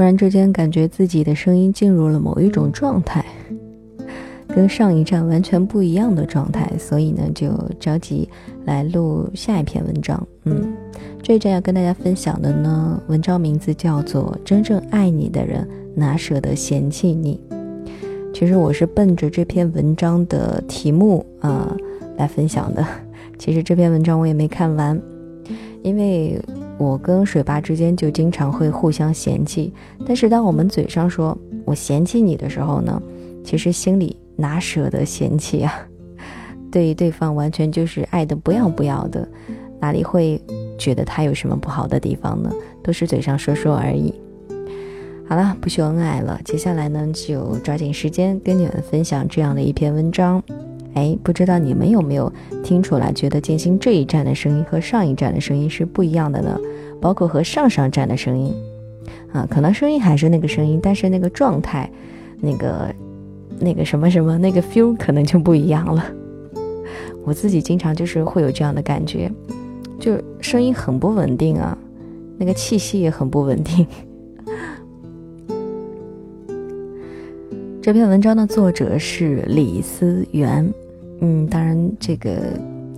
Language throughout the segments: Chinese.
突然之间感觉自己的声音进入了某一种状态，跟上一站完全不一样的状态，所以呢就着急来录下一篇文章。嗯，这一站要跟大家分享的呢，文章名字叫做《真正爱你的人哪舍得嫌弃你》。其实我是奔着这篇文章的题目啊来分享的。其实这篇文章我也没看完，因为。我跟水爸之间就经常会互相嫌弃，但是当我们嘴上说我嫌弃你的时候呢，其实心里哪舍得嫌弃啊？对对方完全就是爱的不要不要的，哪里会觉得他有什么不好的地方呢？都是嘴上说说而已。好了，不秀恩爱了，接下来呢就抓紧时间跟你们分享这样的一篇文章。哎，不知道你们有没有听出来，觉得静心这一站的声音和上一站的声音是不一样的呢？包括和上上站的声音，啊，可能声音还是那个声音，但是那个状态，那个那个什么什么那个 feel 可能就不一样了。我自己经常就是会有这样的感觉，就声音很不稳定啊，那个气息也很不稳定。这篇文章的作者是李思源，嗯，当然这个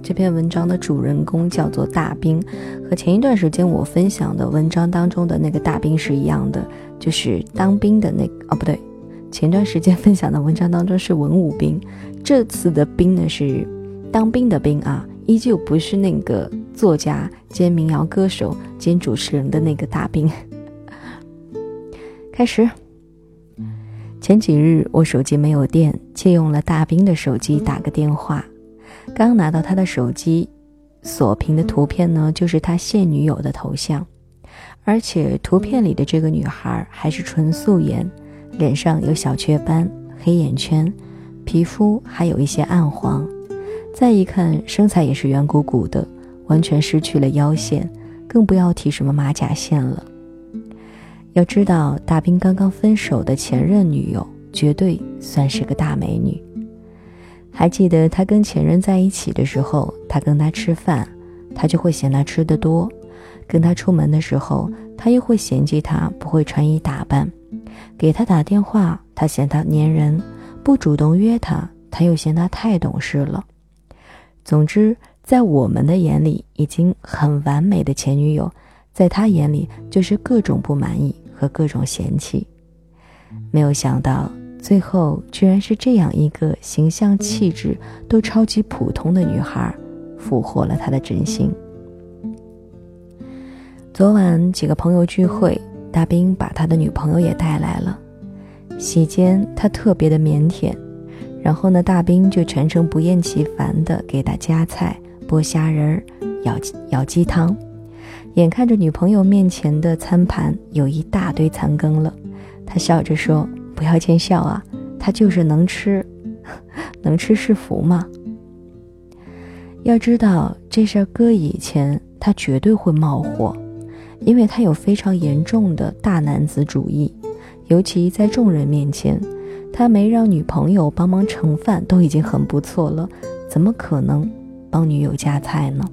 这篇文章的主人公叫做大兵，和前一段时间我分享的文章当中的那个大兵是一样的，就是当兵的那个哦，不对，前段时间分享的文章当中是文武兵，这次的兵呢是当兵的兵啊，依旧不是那个作家兼民谣歌手兼主持人的那个大兵。开始。前几日我手机没有电，借用了大兵的手机打个电话。刚拿到他的手机，锁屏的图片呢，就是他现女友的头像，而且图片里的这个女孩还是纯素颜，脸上有小雀斑、黑眼圈，皮肤还有一些暗黄。再一看，身材也是圆鼓鼓的，完全失去了腰线，更不要提什么马甲线了。要知道，大兵刚刚分手的前任女友绝对算是个大美女。还记得他跟前任在一起的时候，他跟他吃饭，他就会嫌他吃的多；跟他出门的时候，他又会嫌弃他不会穿衣打扮；给他打电话，他嫌他粘人；不主动约他，他又嫌他太懂事了。总之，在我们的眼里，已经很完美的前女友，在他眼里就是各种不满意。和各种嫌弃，没有想到最后居然是这样一个形象气质都超级普通的女孩，俘获了他的真心。昨晚几个朋友聚会，大兵把他的女朋友也带来了。席间他特别的腼腆，然后呢，大兵就全程不厌其烦的给他夹菜、剥虾仁儿、舀舀鸡汤。眼看着女朋友面前的餐盘有一大堆残羹了，他笑着说：“不要见笑啊，他就是能吃，能吃是福嘛。”要知道这事儿搁以前，他绝对会冒火，因为他有非常严重的大男子主义，尤其在众人面前，他没让女朋友帮忙盛饭都已经很不错了，怎么可能帮女友夹菜呢？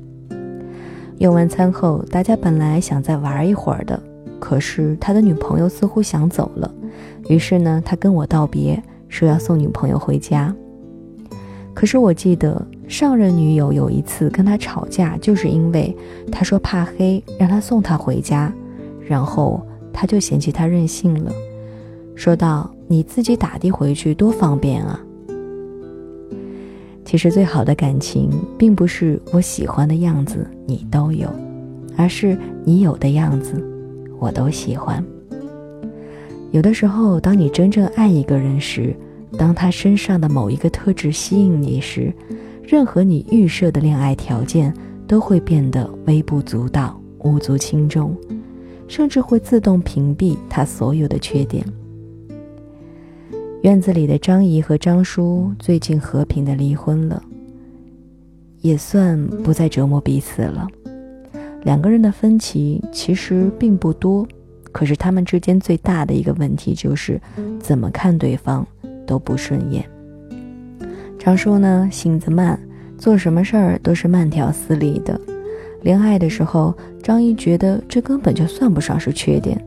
用完餐后，大家本来想再玩一会儿的，可是他的女朋友似乎想走了，于是呢，他跟我道别，说要送女朋友回家。可是我记得上任女友有一次跟他吵架，就是因为他说怕黑，让他送他回家，然后他就嫌弃他任性了，说道：“你自己打的回去多方便啊。”其实最好的感情，并不是我喜欢的样子你都有，而是你有的样子，我都喜欢。有的时候，当你真正爱一个人时，当他身上的某一个特质吸引你时，任何你预设的恋爱条件都会变得微不足道、无足轻重，甚至会自动屏蔽他所有的缺点。院子里的张姨和张叔最近和平的离婚了，也算不再折磨彼此了。两个人的分歧其实并不多，可是他们之间最大的一个问题就是怎么看对方都不顺眼。张叔呢，性子慢，做什么事儿都是慢条斯理的。恋爱的时候，张姨觉得这根本就算不上是缺点。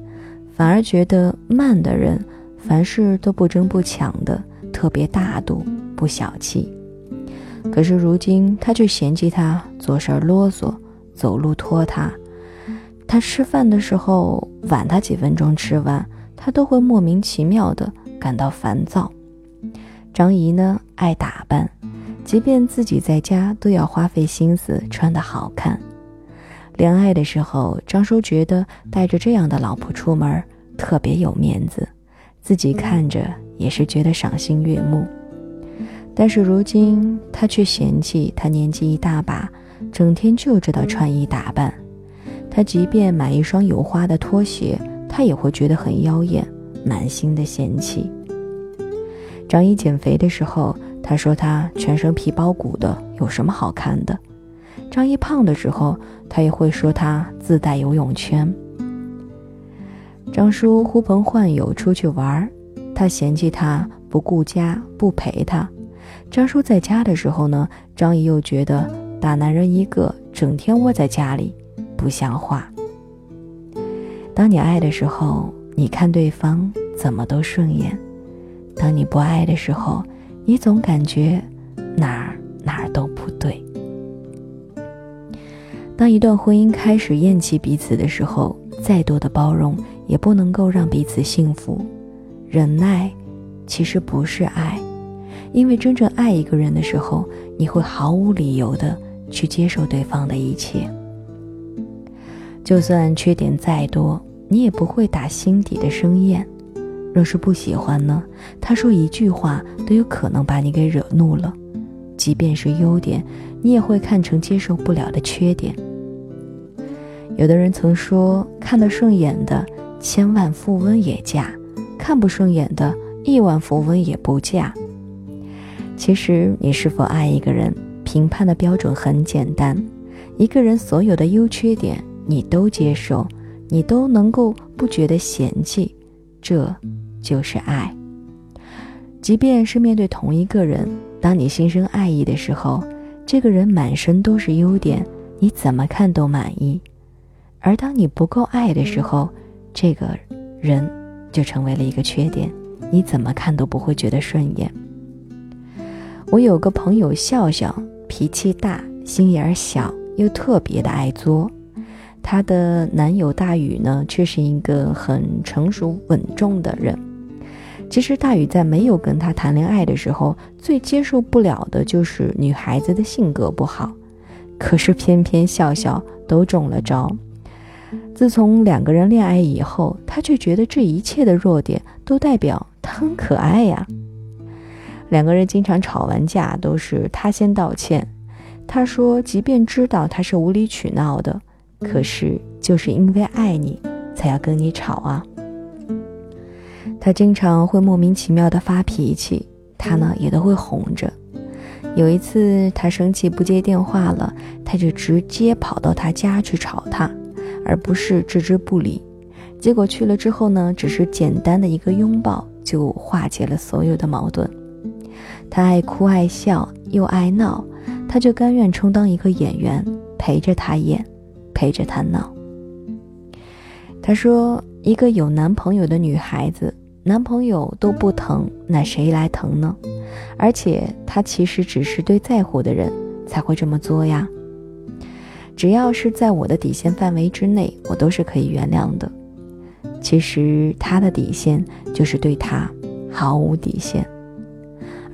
反而觉得慢的人凡事都不争不抢的，特别大度不小气。可是如今他却嫌弃他做事啰嗦，走路拖沓。他吃饭的时候晚他几分钟吃完，他都会莫名其妙的感到烦躁。张姨呢爱打扮，即便自己在家都要花费心思穿得好看。恋爱的时候，张叔觉得带着这样的老婆出门特别有面子，自己看着也是觉得赏心悦目。但是如今他却嫌弃他年纪一大把，整天就知道穿衣打扮。他即便买一双有花的拖鞋，他也会觉得很妖艳，满心的嫌弃。张一减肥的时候，他说他全身皮包骨的，有什么好看的？张一胖的时候，他也会说他自带游泳圈。张叔呼朋唤友出去玩儿，他嫌弃他不顾家不陪他。张叔在家的时候呢，张姨又觉得大男人一个，整天窝在家里，不像话。当你爱的时候，你看对方怎么都顺眼；当你不爱的时候，你总感觉哪儿哪儿都不对。当一段婚姻开始厌弃彼此的时候，再多的包容也不能够让彼此幸福。忍耐，其实不是爱。因为真正爱一个人的时候，你会毫无理由的去接受对方的一切，就算缺点再多，你也不会打心底的生厌。若是不喜欢呢，他说一句话都有可能把你给惹怒了。即便是优点，你也会看成接受不了的缺点。有的人曾说，看得顺眼的千万富翁也嫁，看不顺眼的亿万富翁也不嫁。其实，你是否爱一个人，评判的标准很简单：一个人所有的优缺点你都接受，你都能够不觉得嫌弃，这就是爱。即便是面对同一个人，当你心生爱意的时候，这个人满身都是优点，你怎么看都满意；而当你不够爱的时候，这个人就成为了一个缺点，你怎么看都不会觉得顺眼。我有个朋友笑笑，脾气大，心眼儿小，又特别的爱作。她的男友大宇呢，却是一个很成熟稳重的人。其实大宇在没有跟她谈恋爱的时候，最接受不了的就是女孩子的性格不好。可是偏偏笑笑都中了招。自从两个人恋爱以后，他却觉得这一切的弱点都代表他很可爱呀。两个人经常吵完架，都是他先道歉。他说，即便知道他是无理取闹的，可是就是因为爱你，才要跟你吵啊。他经常会莫名其妙的发脾气，他呢也都会哄着。有一次他生气不接电话了，他就直接跑到他家去吵他，而不是置之不理。结果去了之后呢，只是简单的一个拥抱就化解了所有的矛盾。他爱哭爱笑又爱闹，他就甘愿充当一个演员，陪着他演，陪着他闹。他说：“一个有男朋友的女孩子，男朋友都不疼，那谁来疼呢？而且他其实只是对在乎的人才会这么做呀。只要是在我的底线范围之内，我都是可以原谅的。其实他的底线就是对他毫无底线。”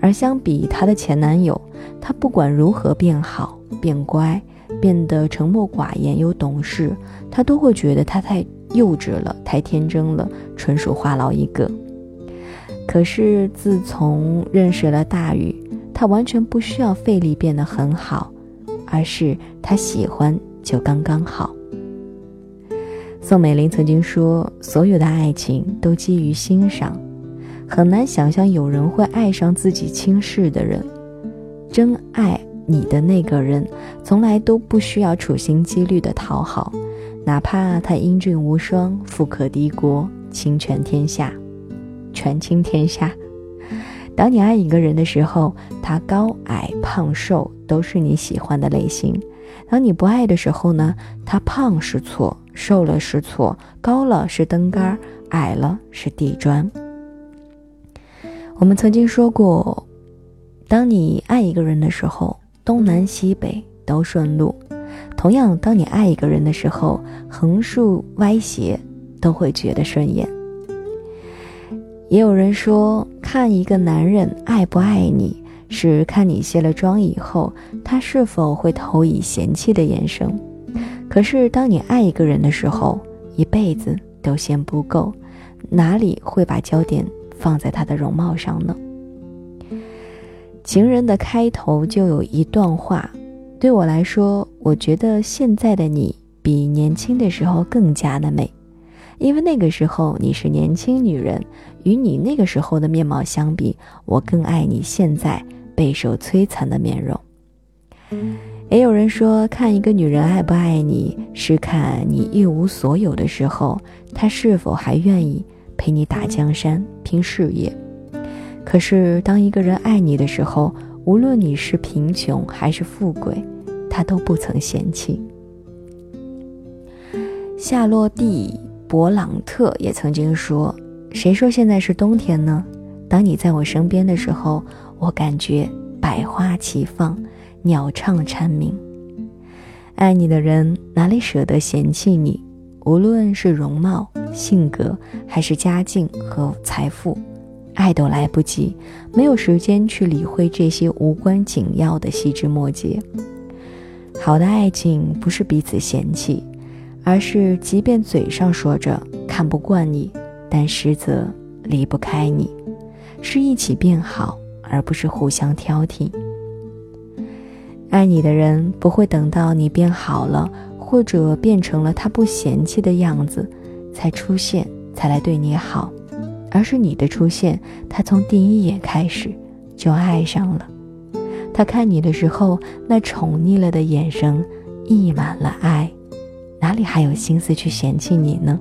而相比她的前男友，她不管如何变好、变乖、变得沉默寡言又懂事，她都会觉得他太幼稚了、太天真了，纯属话痨一个。可是自从认识了大宇，他完全不需要费力变得很好，而是他喜欢就刚刚好。宋美龄曾经说：“所有的爱情都基于欣赏。”很难想象有人会爱上自己轻视的人，真爱你的那个人，从来都不需要处心积虑的讨好，哪怕他英俊无双、富可敌国、倾全天下，权倾天下。当你爱一个人的时候，他高矮胖瘦都是你喜欢的类型，当你不爱的时候呢，他胖是错，瘦了是错，高了是灯杆，矮了是地砖。我们曾经说过，当你爱一个人的时候，东南西北都顺路；同样，当你爱一个人的时候，横竖歪斜都会觉得顺眼。也有人说，看一个男人爱不爱你，是看你卸了妆以后，他是否会投以嫌弃的眼神。可是，当你爱一个人的时候，一辈子都嫌不够，哪里会把焦点？放在他的容貌上呢。情人的开头就有一段话，对我来说，我觉得现在的你比年轻的时候更加的美，因为那个时候你是年轻女人，与你那个时候的面貌相比，我更爱你现在备受摧残的面容。也有人说，看一个女人爱不爱你，是看你一无所有的时候，她是否还愿意。陪你打江山、拼事业，可是当一个人爱你的时候，无论你是贫穷还是富贵，他都不曾嫌弃。夏洛蒂·勃朗特也曾经说：“谁说现在是冬天呢？当你在我身边的时候，我感觉百花齐放，鸟唱蝉鸣。爱你的人哪里舍得嫌弃你？无论是容貌。”性格还是家境和财富，爱都来不及，没有时间去理会这些无关紧要的细枝末节。好的爱情不是彼此嫌弃，而是即便嘴上说着看不惯你，但实则离不开你，是一起变好，而不是互相挑剔。爱你的人不会等到你变好了，或者变成了他不嫌弃的样子。才出现，才来对你好，而是你的出现，他从第一眼开始就爱上了。他看你的时候，那宠溺了的眼神溢满了爱，哪里还有心思去嫌弃你呢？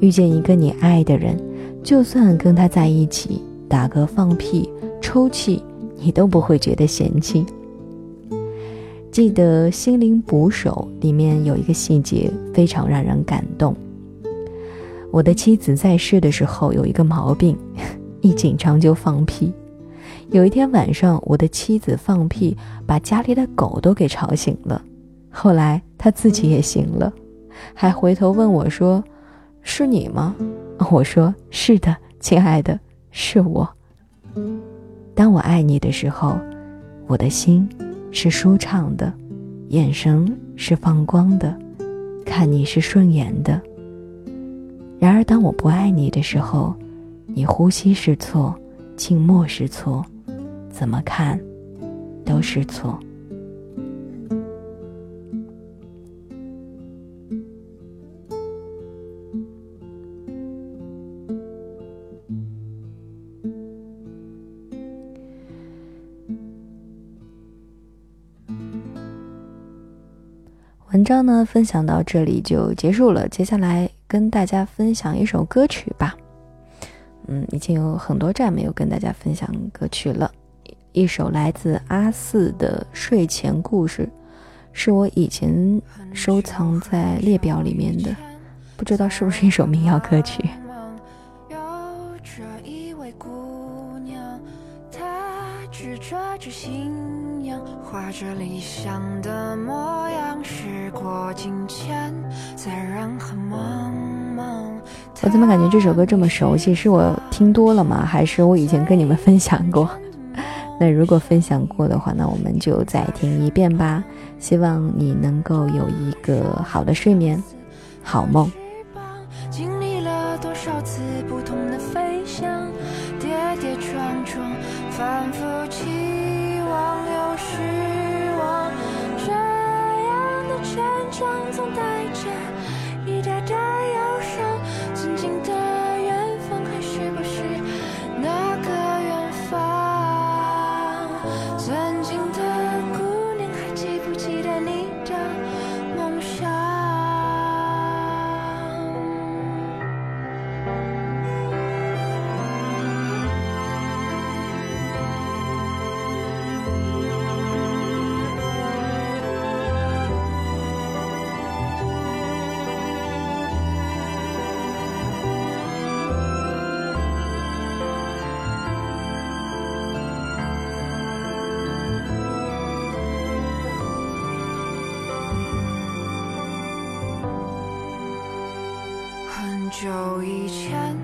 遇见一个你爱的人，就算跟他在一起打嗝、放屁、抽泣，你都不会觉得嫌弃。记得《心灵捕手》里面有一个细节，非常让人感动。我的妻子在世的时候有一个毛病，一紧张就放屁。有一天晚上，我的妻子放屁，把家里的狗都给吵醒了。后来他自己也醒了，还回头问我说：“是你吗？”我说：“是的，亲爱的，是我。”当我爱你的时候，我的心是舒畅的，眼神是放光的，看你是顺眼的。然而，当我不爱你的时候，你呼吸是错，静默是错，怎么看都是错。文章呢，分享到这里就结束了，接下来。跟大家分享一首歌曲吧，嗯，已经有很多站没有跟大家分享歌曲了。一首来自阿四的睡前故事，是我以前收藏在列表里面的，不知道是不是一首民谣歌曲。有着一位姑娘，她执着着信画着理想的模样，时过境迁，在人海茫。我怎么感觉这首歌这么熟悉？是我听多了吗？还是我以前跟你们分享过？那如果分享过的话，那我们就再听一遍吧。希望你能够有一个好的睡眠，好梦。can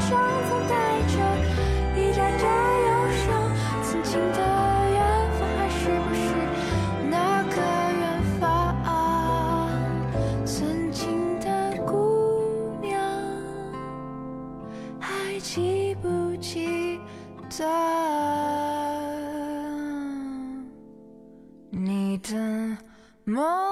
上总带着一盏盏忧伤，曾经的远方还是不是那个远方？曾经的姑娘，还记不记得你的梦？